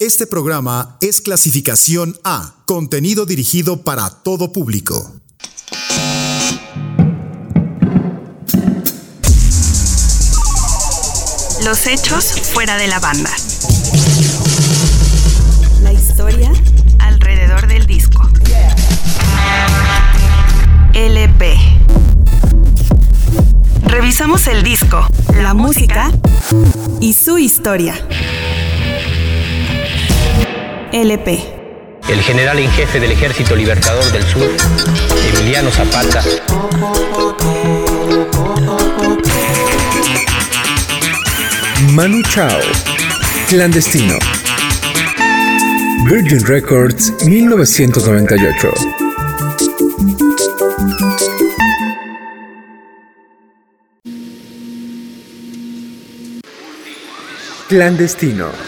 Este programa es clasificación A, contenido dirigido para todo público. Los hechos fuera de la banda. La historia alrededor del disco. LP. Revisamos el disco, la música y su historia. LP. El general en jefe del Ejército Libertador del Sur, Emiliano Zapata. Manu Chao, Clandestino. Virgin Records, 1998. Clandestino.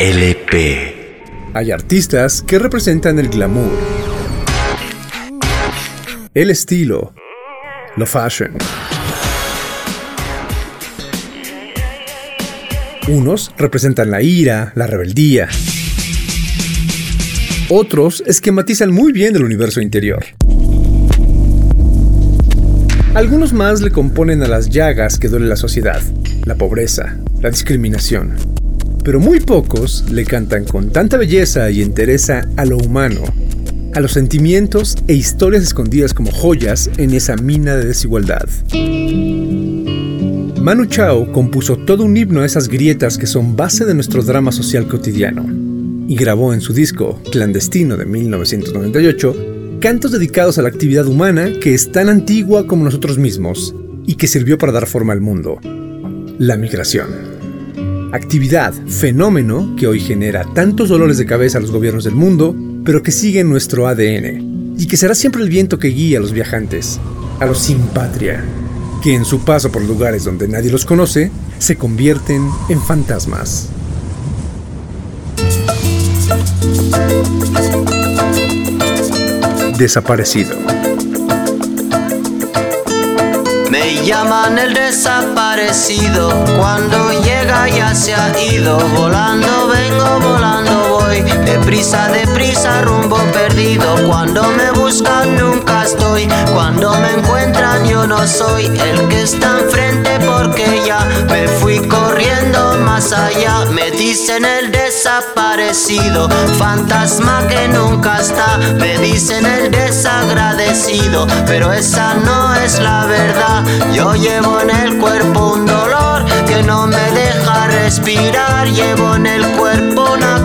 LP Hay artistas que representan el glamour, el estilo, lo fashion. Unos representan la ira, la rebeldía. Otros esquematizan muy bien el universo interior. Algunos más le componen a las llagas que duele la sociedad, la pobreza, la discriminación. Pero muy pocos le cantan con tanta belleza y entereza a lo humano, a los sentimientos e historias escondidas como joyas en esa mina de desigualdad. Manu Chao compuso todo un himno a esas grietas que son base de nuestro drama social cotidiano y grabó en su disco Clandestino de 1998 cantos dedicados a la actividad humana que es tan antigua como nosotros mismos y que sirvió para dar forma al mundo, la migración. Actividad, fenómeno que hoy genera tantos dolores de cabeza a los gobiernos del mundo, pero que sigue en nuestro ADN y que será siempre el viento que guía a los viajantes, a los sin patria, que en su paso por lugares donde nadie los conoce, se convierten en fantasmas. Desaparecido. Me llaman el desaparecido, cuando llega ya se ha ido, volando vengo, volando voy. Deprisa, deprisa, rumbo perdido. Cuando me buscan nunca estoy. Cuando me encuentran yo no soy el que está enfrente porque ya me fui corriendo más allá. Me dicen el desaparecido, fantasma que nunca está. Me dicen el desagradecido, pero esa no es la verdad. Yo llevo en el cuerpo un dolor que no me deja respirar. Llevo en el cuerpo una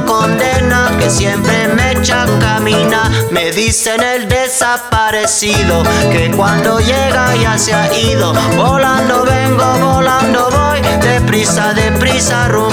que siempre me echa a caminar. Me dicen el desaparecido que cuando llega ya se ha ido. Volando vengo, volando voy, deprisa, deprisa, rumbo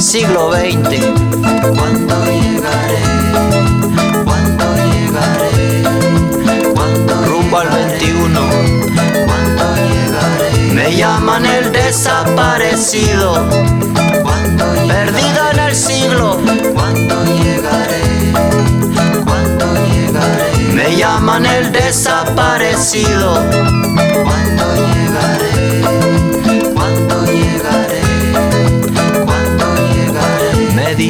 siglo XX. ¿Cuándo llegaré? ¿Cuándo llegaré? ¿Cuándo rumbo al 21? ¿Cuándo llegaré? Me llaman el desaparecido. ¿Cuándo Perdido en el siglo. ¿Cuándo llegaré? ¿Cuándo llegaré? Me llaman el desaparecido. ¿Cuándo llegaré?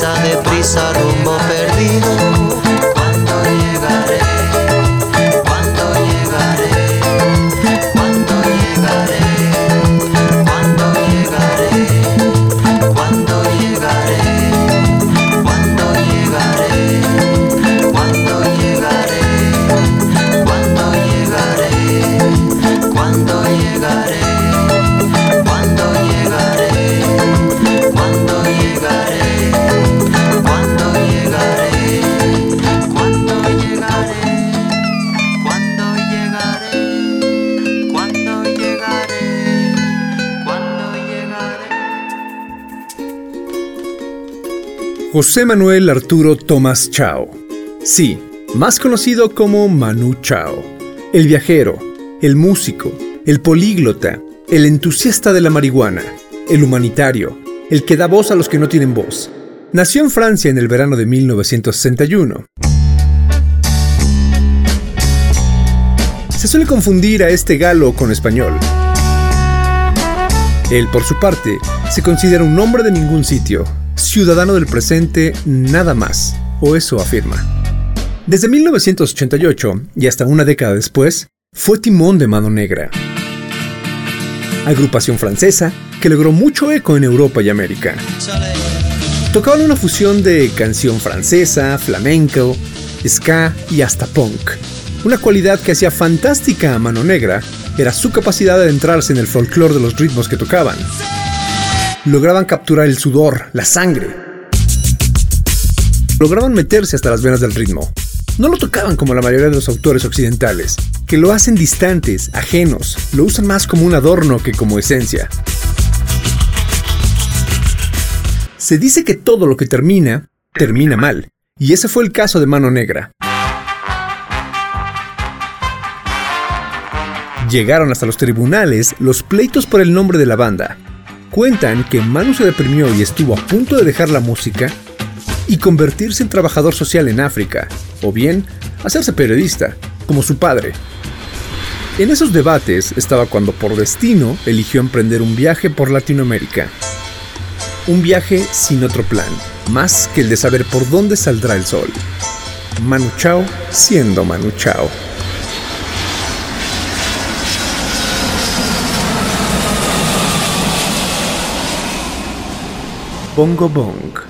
Deprisa, deprisa, rumbo perdido. José Manuel Arturo Tomás Chao. Sí, más conocido como Manu Chao. El viajero, el músico, el políglota, el entusiasta de la marihuana, el humanitario, el que da voz a los que no tienen voz. Nació en Francia en el verano de 1961. Se suele confundir a este galo con español. Él, por su parte, se considera un hombre de ningún sitio, ciudadano del presente nada más, o eso afirma. Desde 1988 y hasta una década después, fue timón de Mano Negra, agrupación francesa que logró mucho eco en Europa y América. Tocaban una fusión de canción francesa, flamenco, ska y hasta punk. Una cualidad que hacía fantástica a Mano Negra era su capacidad de adentrarse en el folclore de los ritmos que tocaban. Lograban capturar el sudor, la sangre. Lograban meterse hasta las venas del ritmo. No lo tocaban como la mayoría de los autores occidentales, que lo hacen distantes, ajenos, lo usan más como un adorno que como esencia. Se dice que todo lo que termina, termina mal, y ese fue el caso de Mano Negra. Llegaron hasta los tribunales los pleitos por el nombre de la banda. Cuentan que Manu se deprimió y estuvo a punto de dejar la música y convertirse en trabajador social en África, o bien hacerse periodista, como su padre. En esos debates estaba cuando por destino eligió emprender un viaje por Latinoamérica. Un viaje sin otro plan, más que el de saber por dónde saldrá el sol. Manu Chao siendo Manu Chao. Bongo Bong.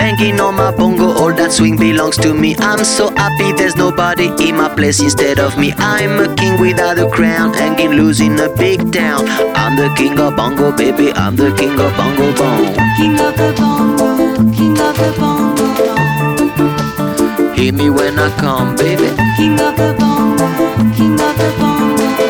Banging on my bongo, all that swing belongs to me. I'm so happy there's nobody in my place instead of me. I'm a king without a crown, hanging loose in a big town. I'm the king of bongo, baby. I'm the king of bongo bong. King of the bongo, king of the bongo bong. Hear me when I come, baby. King of the bongo, king of the bongo bong.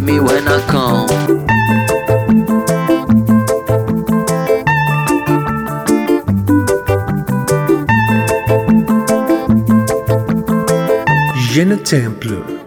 see me when I come. Jenna Templer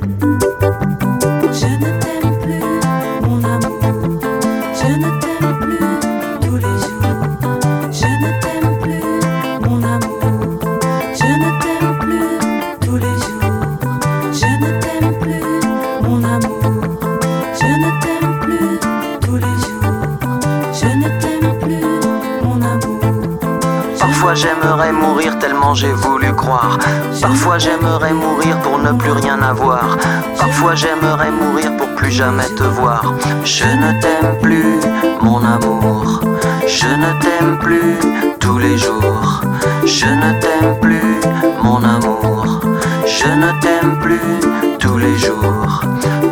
j'aimerais mourir tellement j'ai voulu croire. Parfois j'aimerais mourir pour ne plus rien avoir. Parfois j'aimerais mourir pour plus jamais te voir. Je ne t'aime plus, mon amour. Je ne t'aime plus tous les jours. Je ne t'aime plus, mon amour. Je ne t'aime plus tous les jours.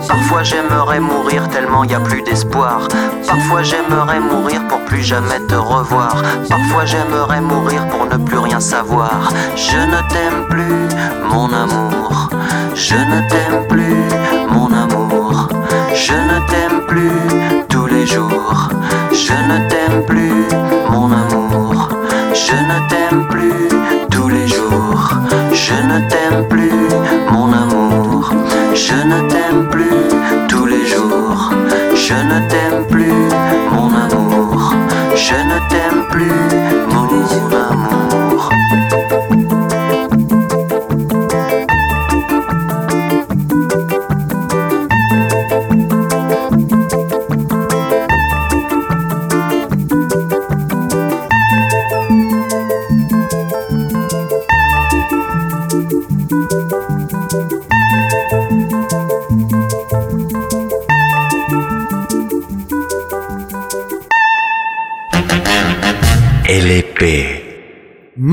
Parfois j'aimerais mourir tellement y a plus d'espoir. Parfois j'aimerais mourir pour plus jamais te revoir. Parfois j'aimerais mourir pour ne plus rien savoir. Je ne t'aime plus, mon amour. Je ne t'aime plus, mon amour. Je ne t'aime plus tous les jours. Je ne t'aime plus, mon amour. Je ne t'aime plus tous les jours. Je ne t'aime plus, mon amour. Je ne t'aime plus tous les jours. Je ne t'aime plus, mon amour. Je ne t'aime plus, mon amour.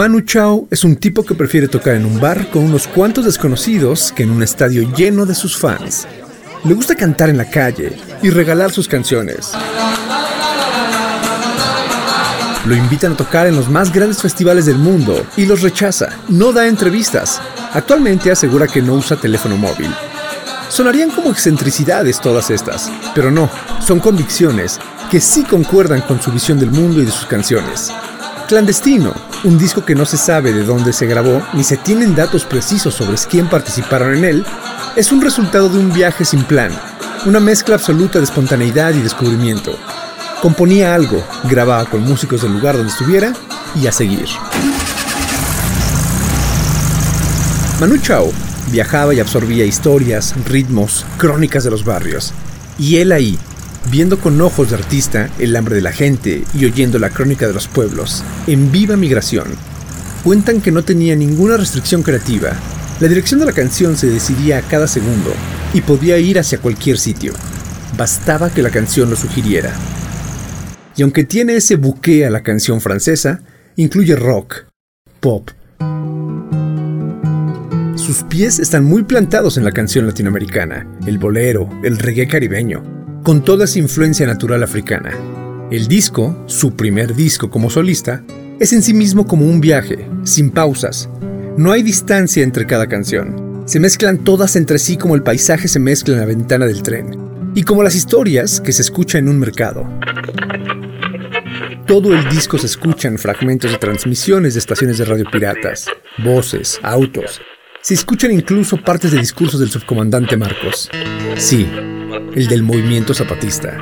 Manu Chao es un tipo que prefiere tocar en un bar con unos cuantos desconocidos que en un estadio lleno de sus fans. Le gusta cantar en la calle y regalar sus canciones. Lo invitan a tocar en los más grandes festivales del mundo y los rechaza. No da entrevistas. Actualmente asegura que no usa teléfono móvil. Sonarían como excentricidades todas estas, pero no, son convicciones que sí concuerdan con su visión del mundo y de sus canciones. Clandestino, un disco que no se sabe de dónde se grabó ni se tienen datos precisos sobre quién participaron en él, es un resultado de un viaje sin plan, una mezcla absoluta de espontaneidad y descubrimiento. Componía algo, grababa con músicos del lugar donde estuviera y a seguir. Manu Chao viajaba y absorbía historias, ritmos, crónicas de los barrios. Y él ahí, viendo con ojos de artista el hambre de la gente y oyendo la crónica de los pueblos, en viva migración, cuentan que no tenía ninguna restricción creativa. La dirección de la canción se decidía a cada segundo y podía ir hacia cualquier sitio. Bastaba que la canción lo sugiriera. Y aunque tiene ese buque a la canción francesa, incluye rock, pop. Sus pies están muy plantados en la canción latinoamericana, el bolero, el reggae caribeño, con toda esa influencia natural africana. El disco, su primer disco como solista, es en sí mismo como un viaje, sin pausas. No hay distancia entre cada canción. Se mezclan todas entre sí como el paisaje se mezcla en la ventana del tren, y como las historias que se escuchan en un mercado. Todo el disco se escucha en fragmentos de transmisiones de estaciones de radio piratas, voces, autos. Se escuchan incluso partes de discursos del subcomandante Marcos. Sí, el del movimiento zapatista,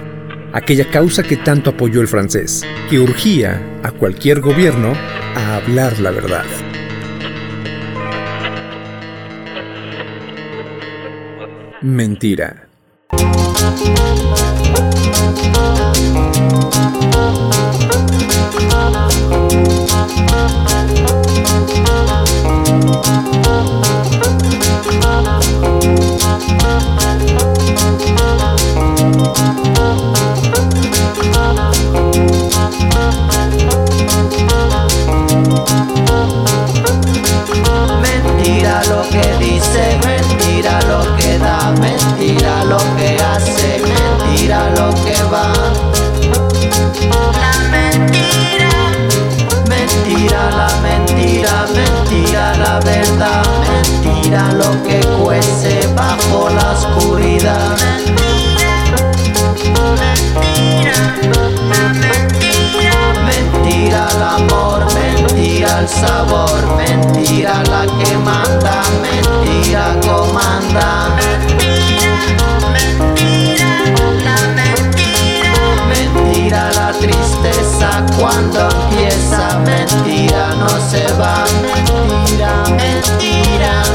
aquella causa que tanto apoyó el francés, que urgía a cualquier gobierno a hablar la verdad. Mentira. La mentira, mentira la mentira, mentira la verdad, mentira lo que cuece bajo la oscuridad. Mentira el amor, mentira el sabor, mentira la que manda, mentira comanda. Mentira cuando empieza, mentira no se va, mentira, mentira.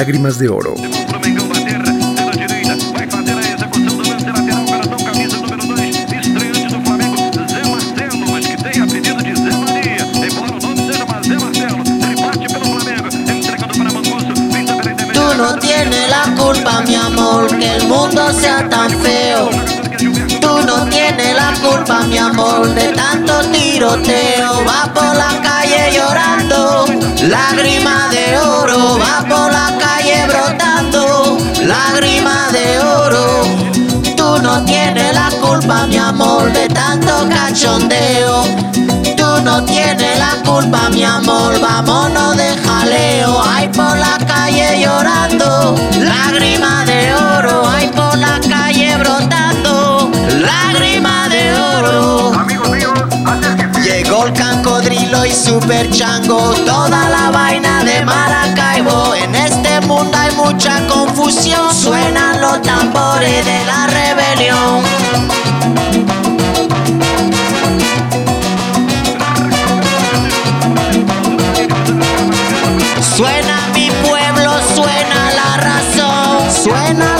Lágrimas de Oro. Tú no tienes la culpa, mi amor, que el mundo sea tan feo. Tú no tienes la culpa, mi amor, de tanto tiroteo. Va por la calle llorando, lágrimas de oro, va por la calle lágrima de oro. Tú no tienes la culpa, mi amor, de tanto cachondeo. Tú no tienes la culpa, mi amor, vámonos de jaleo. Hay por la calle llorando, lágrima de oro. Hay por la calle brotando, lágrima de oro. Amigos míos, Llegó el cancodrilo y super chango, toda la vaina de Maracaibo en el hay mucha confusión. Suenan los tambores de la rebelión. Suena mi pueblo, suena la razón, suena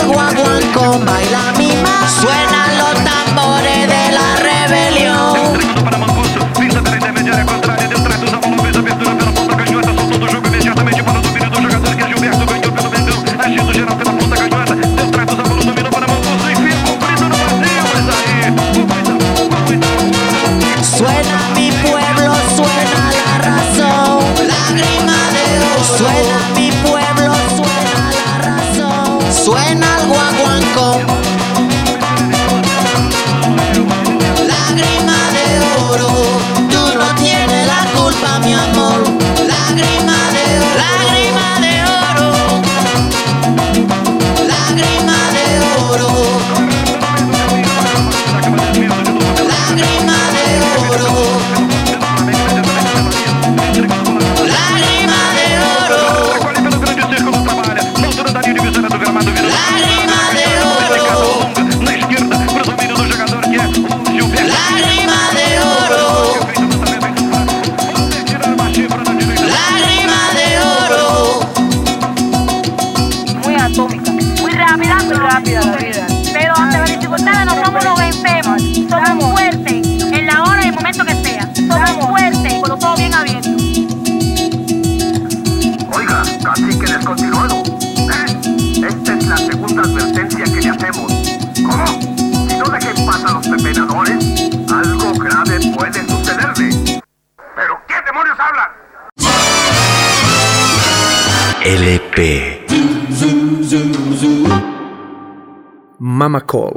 Mama Call.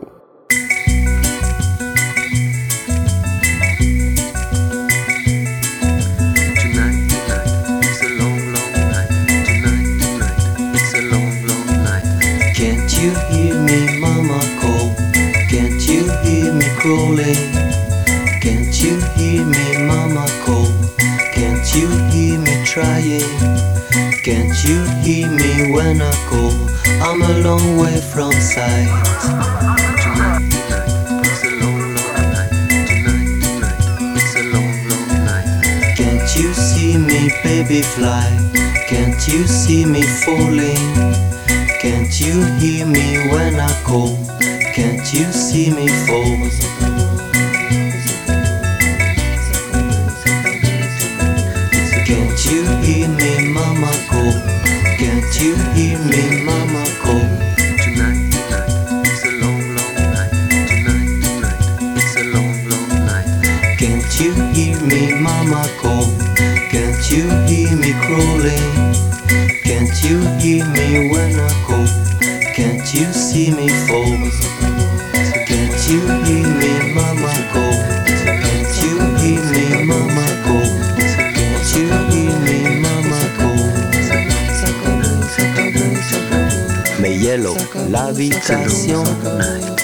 Can't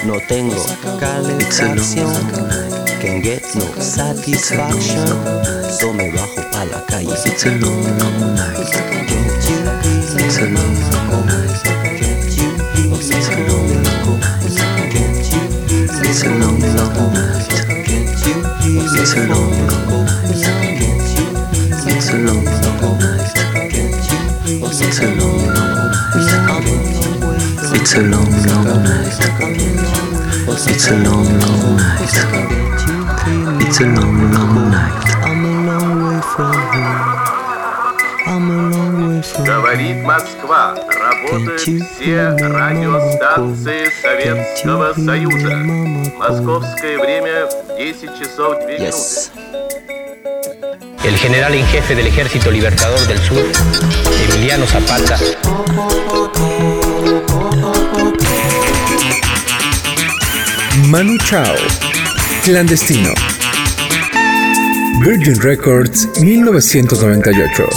no tengo calefacción. Can get no satisfaction, so me bajo a la calle. It's a long, long night. Can't you It's a long, long night. Can't you hear me, It's a long, long night. Can't you hear me, It's a long, long night. Can't you hear me, It's a long, long night. Can't you hear me, It's a long, long night. Can't you hear me, It's a long, long night. It's a long, long night. It's a long, long night. It's a long, long night. I'm a long way from home. I'm a long way from Говорит Москва. Работают все радиостанции Советского Союза. Московское время 10 часов 2 минуты. El general en jefe del Ejército Libertador del Sur, Emiliano Zapata, Manu Chao, Clandestino. Virgin Records, 1998.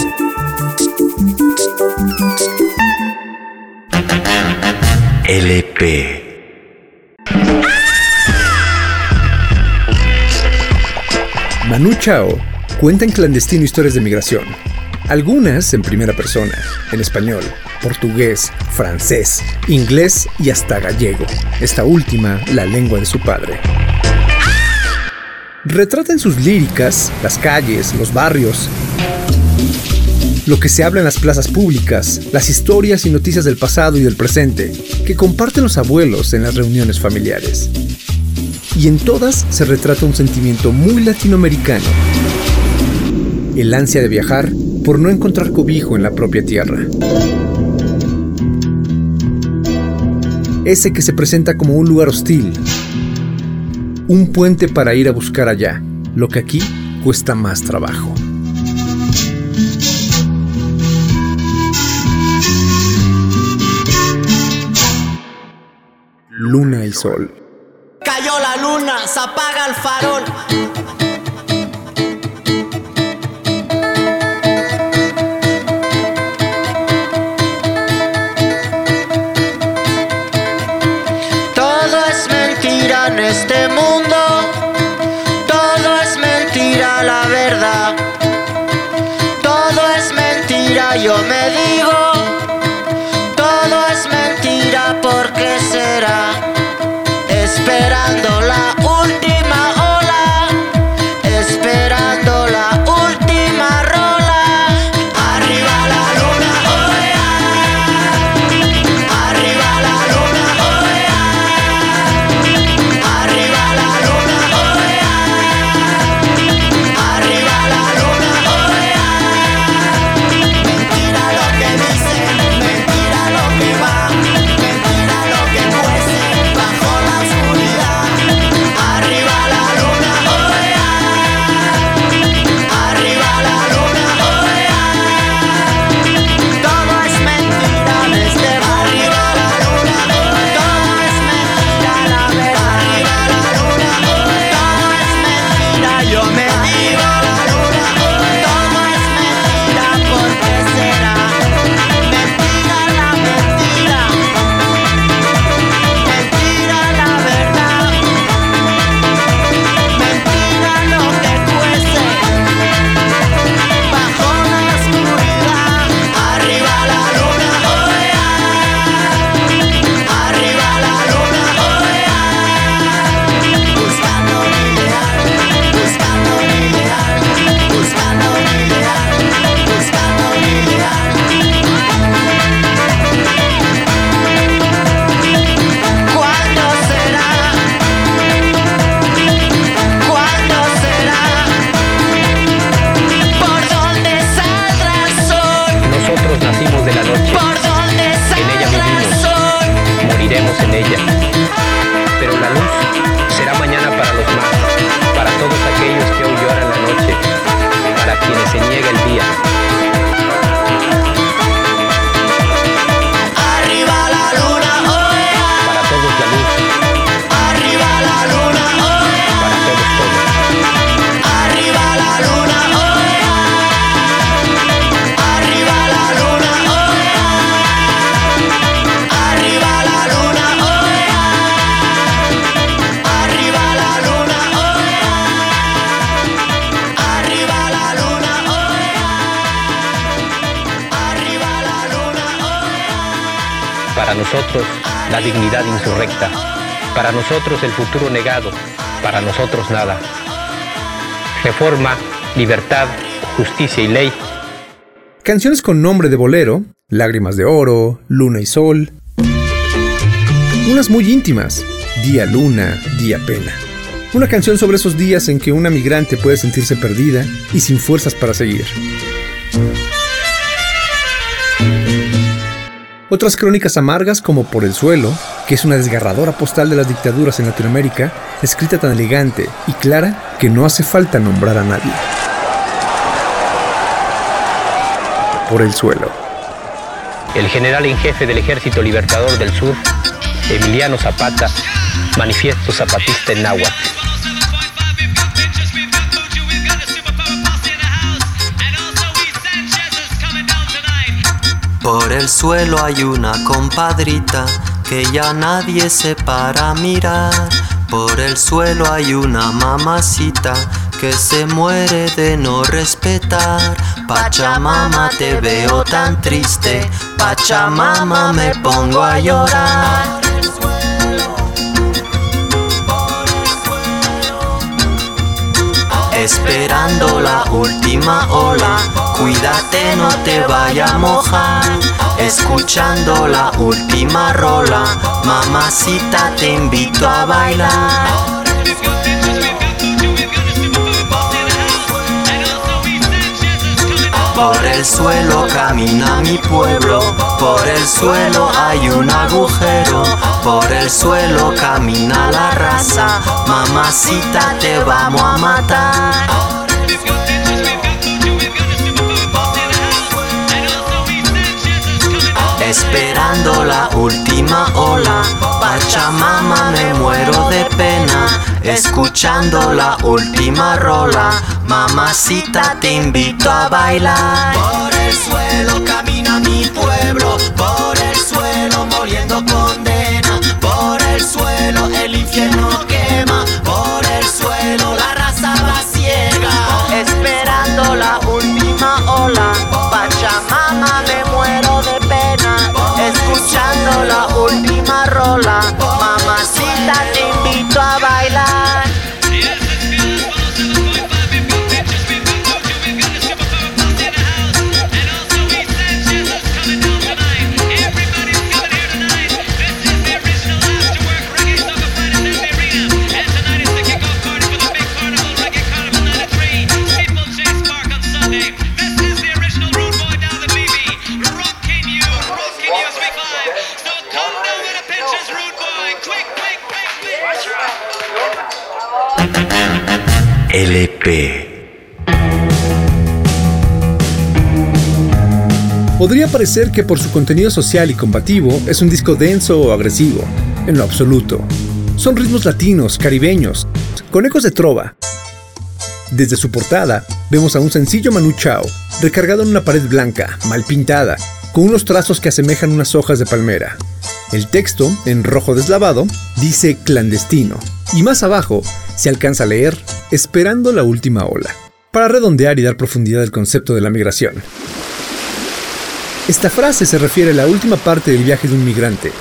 LP. Manu Chao cuenta en clandestino historias de migración. Algunas en primera persona, en español, portugués, francés, inglés y hasta gallego. Esta última, la lengua de su padre. Retrata en sus líricas las calles, los barrios, lo que se habla en las plazas públicas, las historias y noticias del pasado y del presente, que comparten los abuelos en las reuniones familiares. Y en todas se retrata un sentimiento muy latinoamericano. El ansia de viajar por no encontrar cobijo en la propia tierra. Ese que se presenta como un lugar hostil. Un puente para ir a buscar allá, lo que aquí cuesta más trabajo. Luna y Sol. Cayó la luna, se apaga el farol. Yo me digo. Nosotros la dignidad insurrecta, para nosotros el futuro negado, para nosotros nada. Reforma, libertad, justicia y ley Canciones con nombre de bolero, Lágrimas de Oro, Luna y Sol. Unas muy íntimas, Día Luna, Día Pena. Una canción sobre esos días en que una migrante puede sentirse perdida y sin fuerzas para seguir. Otras crónicas amargas como Por el Suelo, que es una desgarradora postal de las dictaduras en Latinoamérica, escrita tan elegante y clara que no hace falta nombrar a nadie. Por el Suelo. El general en jefe del Ejército Libertador del Sur, Emiliano Zapata, manifiesto zapatista en náhuatl. Por el suelo hay una compadrita que ya nadie se para mirar. Por el suelo hay una mamacita que se muere de no respetar. Pachamama te veo tan triste, Pachamama me pongo a llorar. Esperando la última ola, cuídate no te vaya a mojar. Escuchando la última rola, mamacita te invito a bailar. Por el suelo camina mi pueblo, por el suelo hay un agujero, por el suelo camina la raza, mamacita te vamos a matar. Esperando la última ola, Pachamama me muero de pena. Escuchando la última rola, mamacita te invito a bailar. Por el suelo camina mi pueblo, por Podría parecer que por su contenido social y combativo es un disco denso o agresivo. En lo absoluto. Son ritmos latinos, caribeños, con ecos de trova. Desde su portada, vemos a un sencillo Manu Chao, recargado en una pared blanca, mal pintada, con unos trazos que asemejan unas hojas de palmera. El texto, en rojo deslavado, dice clandestino, y más abajo se alcanza a leer esperando la última ola, para redondear y dar profundidad al concepto de la migración. Esta frase se refiere a la última parte del viaje de un migrante,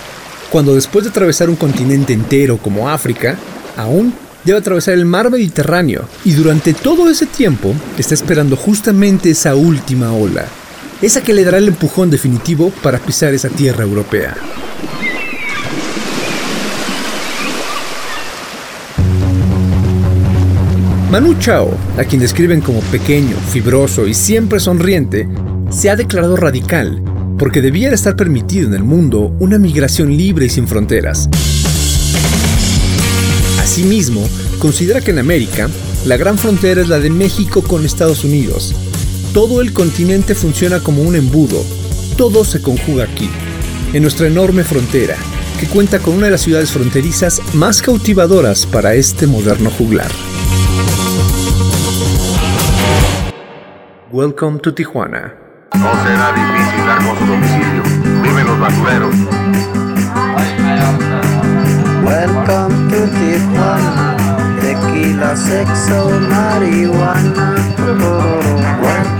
cuando después de atravesar un continente entero como África, aún debe atravesar el mar Mediterráneo. Y durante todo ese tiempo está esperando justamente esa última ola, esa que le dará el empujón definitivo para pisar esa tierra europea. Manu Chao, a quien describen como pequeño, fibroso y siempre sonriente, se ha declarado radical porque debiera estar permitido en el mundo una migración libre y sin fronteras. Asimismo, considera que en América, la gran frontera es la de México con Estados Unidos. Todo el continente funciona como un embudo, todo se conjuga aquí, en nuestra enorme frontera, que cuenta con una de las ciudades fronterizas más cautivadoras para este moderno juglar. Welcome to Tijuana. No será difícil dar con su domicilio. Viven los basureros. Welcome to Tijuana. Tequila, sexo, marihuana. Welcome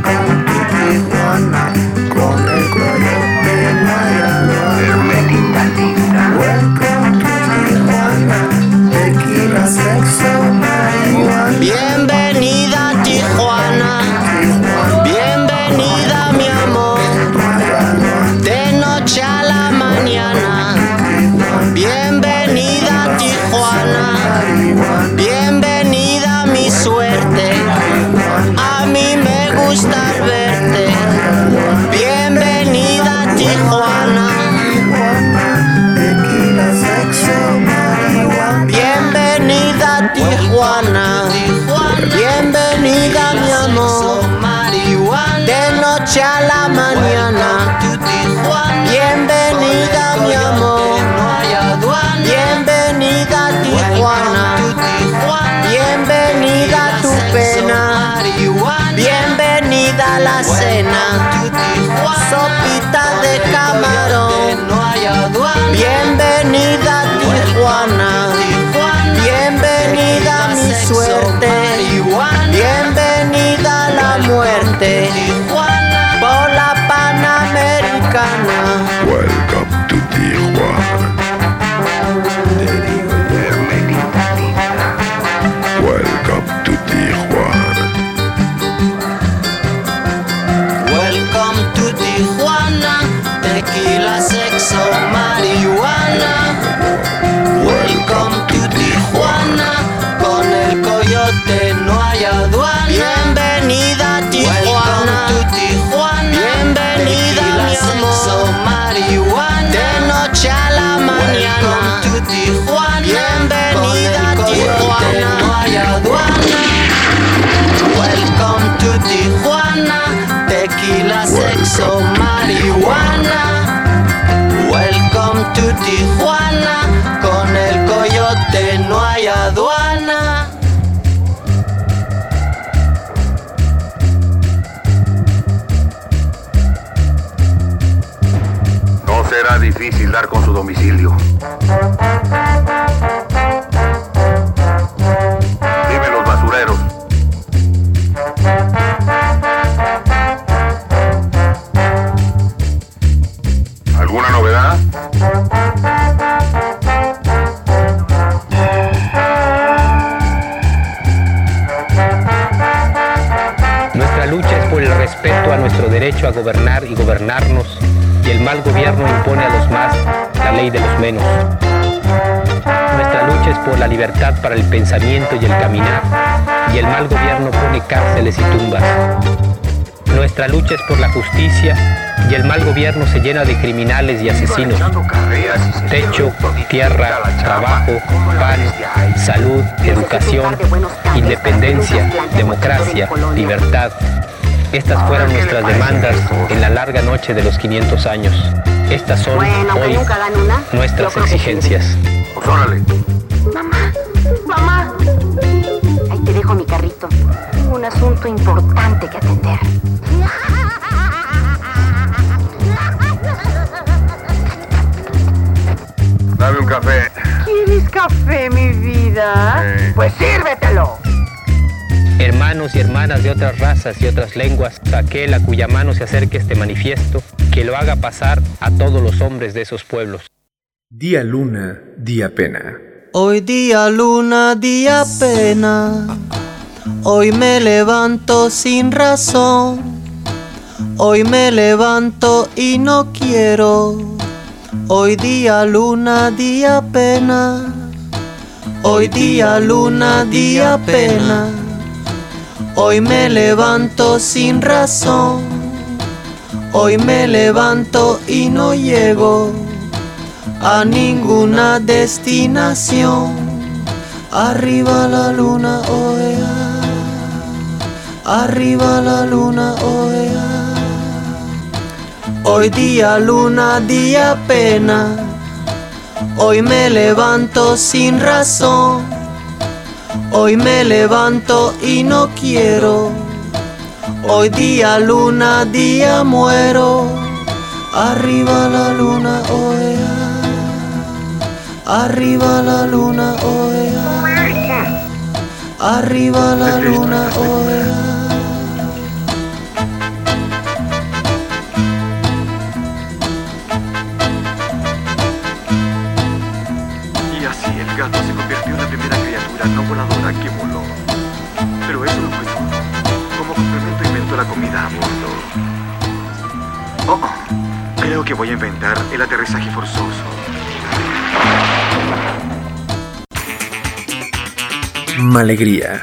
será difícil dar con su domicilio. Menos. Nuestra lucha es por la libertad para el pensamiento y el caminar, y el mal gobierno pone cárceles y tumbas. Nuestra lucha es por la justicia, y el mal gobierno se llena de criminales y asesinos. Techo, tierra, trabajo, pan, salud, educación, independencia, democracia, libertad. Estas fueron nuestras demandas en la larga noche de los 500 años. Estas son hoy nuestras exigencias. Pues órale. Mamá, mamá. Ahí te dejo mi carrito. Tengo un asunto importante que atender. Dame un café. ¿Quieres café, mi vida? Pues sírvetelo. Hermanos y hermanas de otras razas y otras lenguas, aquel a cuya mano se acerque este manifiesto, que lo haga pasar a todos los hombres de esos pueblos. Día luna, día pena. Hoy día luna, día pena. Hoy me levanto sin razón. Hoy me levanto y no quiero. Hoy día luna, día pena. Hoy día luna, día pena. Hoy me levanto sin razón. Hoy me levanto y no llego a ninguna destinación. Arriba la luna, oea. Arriba la luna, oea. Hoy día luna, día pena. Hoy me levanto sin razón. Hoy me levanto y no quiero. Hoy día luna, día muero. Arriba la luna, oea. Arriba la luna, oea. Arriba la luna, oea. Oh, oh, creo que voy a inventar el aterrizaje forzoso. Malegría.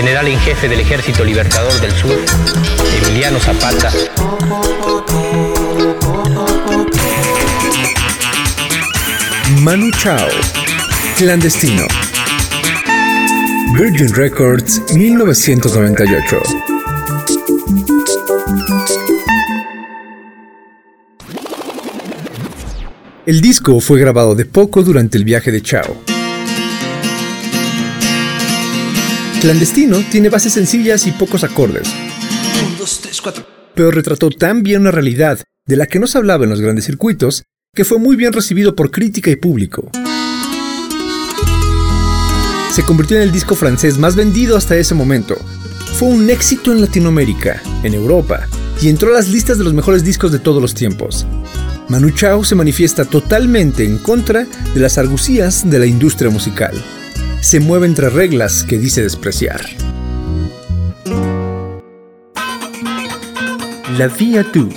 General en jefe del Ejército Libertador del Sur, Emiliano Zapata, Manu Chao. Clandestino. Virgin Records 1998. El disco fue grabado de poco durante el viaje de Chao. Clandestino tiene bases sencillas y pocos acordes, pero retrató tan bien una realidad de la que no se hablaba en los grandes circuitos que fue muy bien recibido por crítica y público. Se convirtió en el disco francés más vendido hasta ese momento. Fue un éxito en Latinoamérica, en Europa, y entró a las listas de los mejores discos de todos los tiempos. Manu Chao se manifiesta totalmente en contra de las argucias de la industria musical se mueve entre reglas que dice despreciar. La Via Tu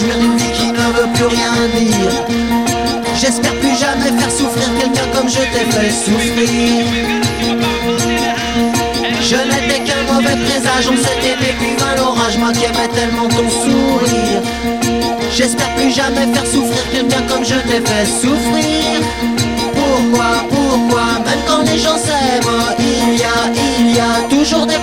jouir une vie qui ne veut plus rien dire. J'espère plus jamais faire souffrir quelqu'un comme je t'ai fait souffrir. Je n'étais qu'un mauvais présage, on s'est aimé puis vint l'orage, moi qui aimais tellement ton sourire. J'espère plus jamais faire souffrir quelqu'un comme je t'ai fait souffrir. Pourquoi, pourquoi, même quand les gens s'aiment, il y a, il y a toujours des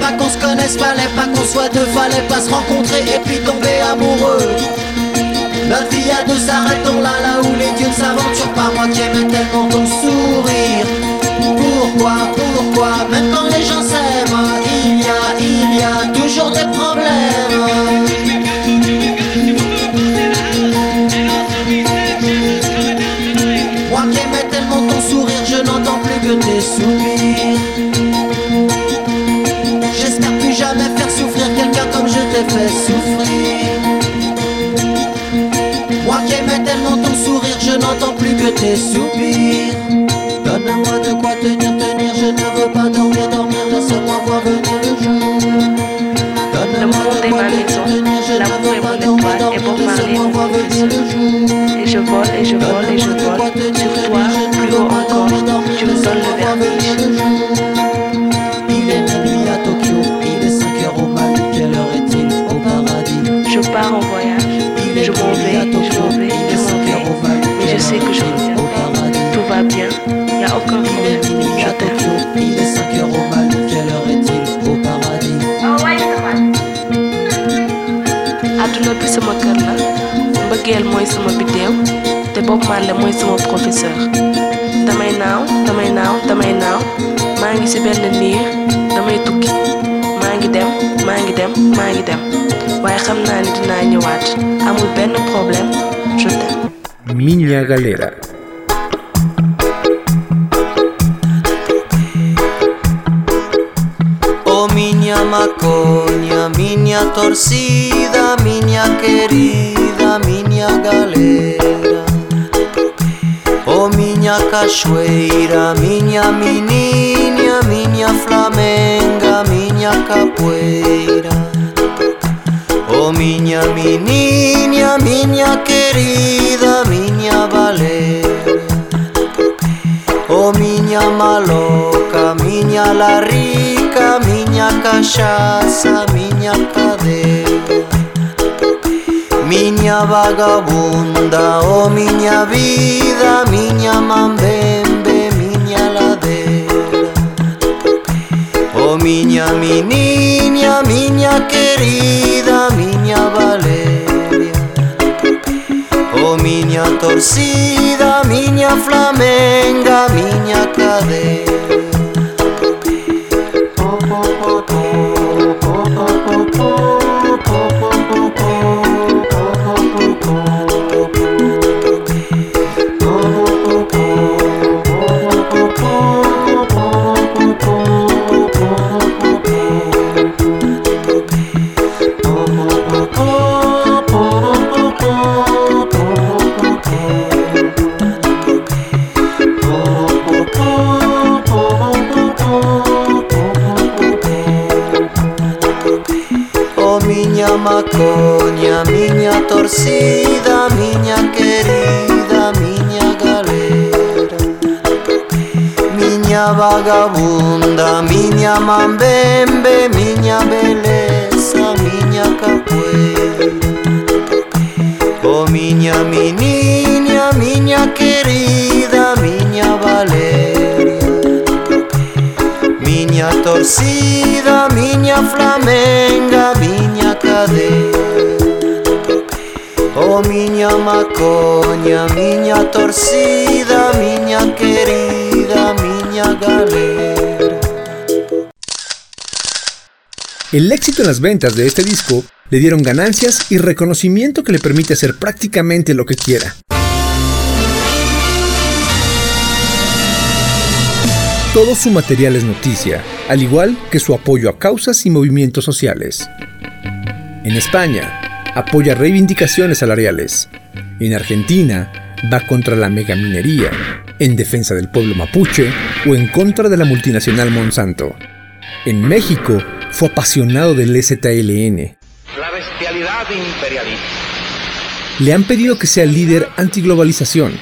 Pas qu'on se connaisse, fallait pas qu'on soit deux, fallait pas se rencontrer et puis tomber amoureux. Notre vie à deux s'arrêtons là, là où les dieux ne s'aventurent pas, moi qui aimais tellement ton sourire. Pourquoi, pourquoi, même quand les gens s'aiment, il y a, il y a toujours des problèmes. Tes soupirs. Donne-moi de quoi tenir, tenir, je ne veux pas dormir, dormir, laisse-moi voir venir le jour. Donne-moi de quoi tenir, tenir, je ne veux pas dormir, dormir, laisse-moi voir venir le jour. Et je vole et je vole et je vole mbëggeel mooy sama biddéew te Bob Marley mooy sama professeur. Damay naaw damay naaw damay naaw. Maa ngi ci benn niir damay tukki. Maa ngi dem maa ngi dem maa ngi dem. Waaye xam naa ni dinaa ñëwaat. Amul benn problème je t'aime. Miña Galera. Oh miña macoña, miña torcida, miña querida, miña galera. O miña cachoeira, miña menininha, miña flamenga, miña capoeira. O miña menininha, miña querida, miña valera. O miña maloca, miña la rica, miña cachaça, miña cadera Miña vagabunda, oh miña vida, miña mambembe, miña ladeira Oh miña meniña, miña querida, miña Valeria Oh miña torcida, miña flamenga, miña cadera. El éxito en las ventas de este disco le dieron ganancias y reconocimiento que le permite hacer prácticamente lo que quiera. Todo su material es noticia, al igual que su apoyo a causas y movimientos sociales. En España, apoya reivindicaciones salariales. En Argentina, va contra la megaminería, en defensa del pueblo mapuche o en contra de la multinacional Monsanto. En México, fue apasionado del ZLN. La bestialidad imperialista. Le han pedido que sea líder antiglobalización,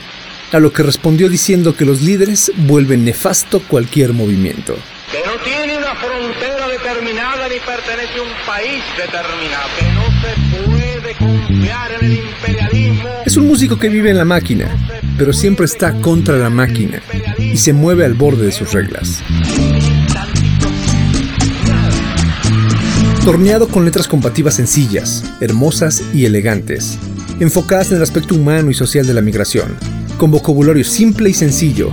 a lo que respondió diciendo que los líderes vuelven nefasto cualquier movimiento. Que no tiene una frontera determinada ni pertenece a un país determinado. Que no se puede confiar en el imperialismo. Es un músico que vive en la máquina, pero siempre está contra la máquina y se mueve al borde de sus reglas. Torneado con letras combativas sencillas, hermosas y elegantes, enfocadas en el aspecto humano y social de la migración, con vocabulario simple y sencillo,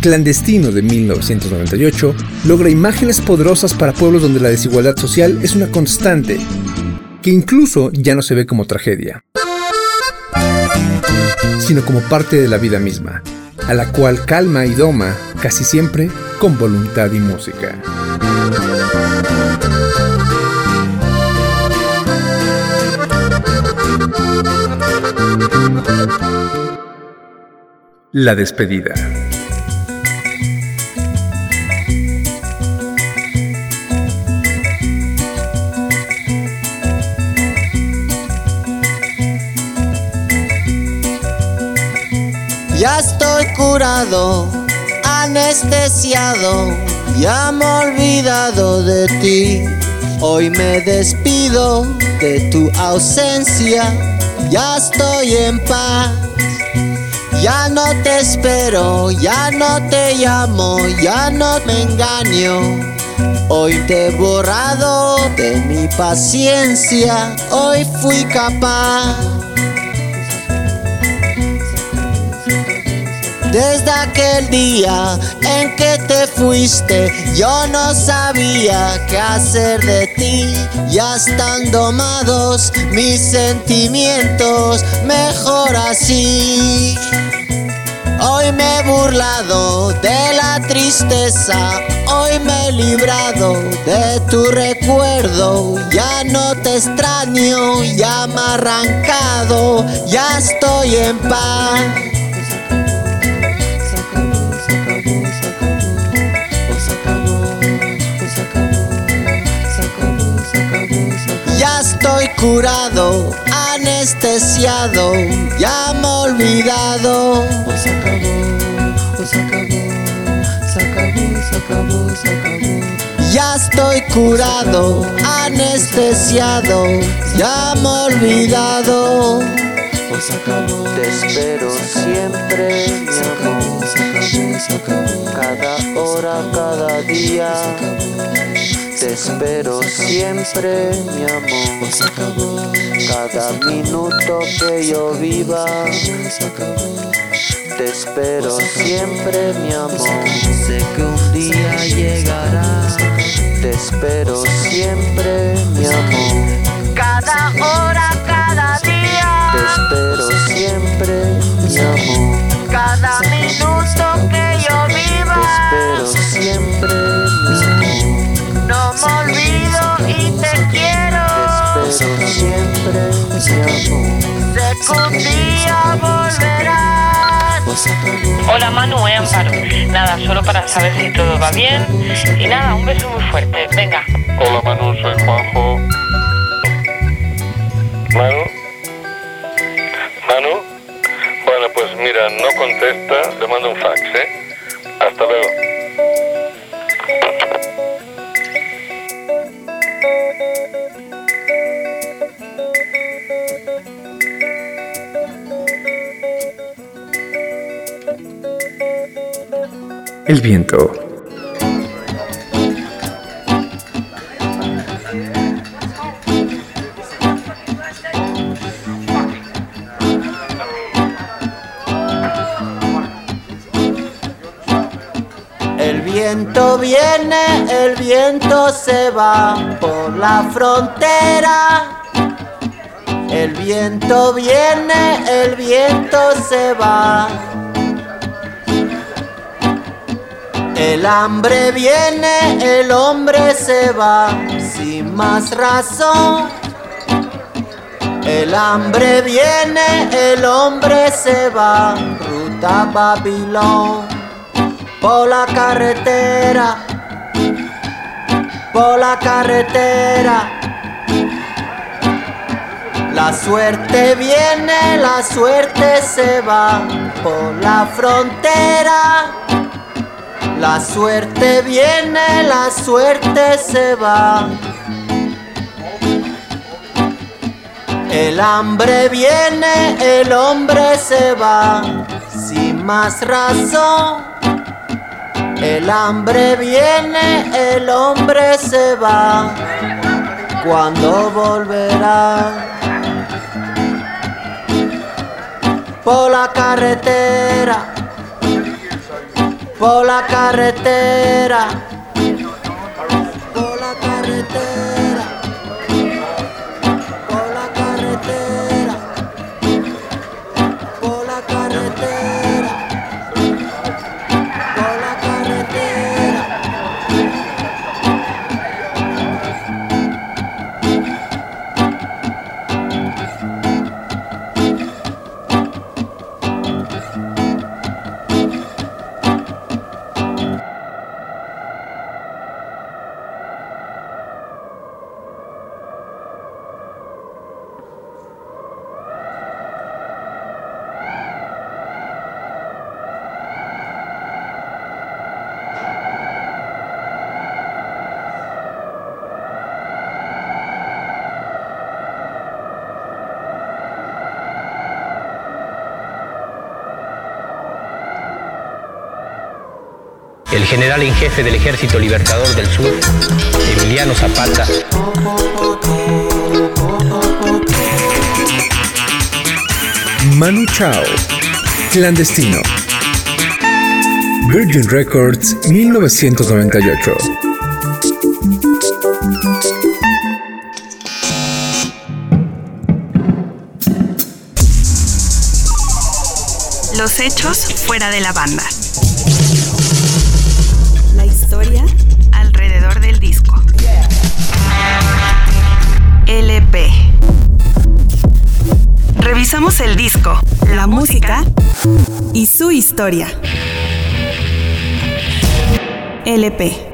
Clandestino de 1998 logra imágenes poderosas para pueblos donde la desigualdad social es una constante, que incluso ya no se ve como tragedia, sino como parte de la vida misma, a la cual calma y doma casi siempre con voluntad y música. La despedida. Ya estoy curado, anestesiado, ya me he olvidado de ti. Hoy me despido de tu ausencia, ya estoy en paz. Ya no te espero, ya no te llamo, ya no me engaño. Hoy te he borrado de mi paciencia, hoy fui capaz. Desde aquel día en que te fuiste, yo no sabía qué hacer de ti. Ya están domados mis sentimientos, mejor así. Hoy me he burlado de la tristeza, hoy me he librado de tu recuerdo. Ya no te extraño, ya me arrancado, ya estoy en paz. Estoy curado, anestesiado, ya me he olvidado. Se acabó, se acabó, se acabó, se acabó, se acabó. Ya estoy curado, anestesiado, ya me he olvidado. Se acabó. Te espero siempre, mi amor. Cada hora, cada día. Te espero siempre, mi amor. Cada minuto que yo viva. Te espero siempre, mi amor. Sé que un día llegará. Te espero siempre, mi amor. Cada hora, cada día. Te espero siempre, mi amor. Cada minuto que yo Te viva. espero siempre, mi amor. No me olvido y te quiero. Te espero siempre. Hola Manu, eh, Amparo. Nada, solo para saber si todo va bien. Y nada, un beso muy fuerte. Venga. Hola Manu, soy Juanjo. Manu. Manu. Bueno, pues mira, no contesta, le mando un fax, ¿eh? Hasta luego. El viento. El viento viene, el viento se va por la frontera. El viento viene, el viento se va. El hambre viene, el hombre se va sin más razón. El hambre viene, el hombre se va, ruta Babilón, por la carretera, por la carretera. La suerte viene, la suerte se va por la frontera. La suerte viene, la suerte se va. El hambre viene, el hombre se va, sin más razón. El hambre viene, el hombre se va. ¿Cuándo volverá? Por la carretera, por la carretera, general en jefe del Ejército Libertador del Sur, Emiliano Zapata, Manu Chao. Clandestino. Virgin Records 1998. Los hechos fuera de la banda. El disco, la música y su historia. LP.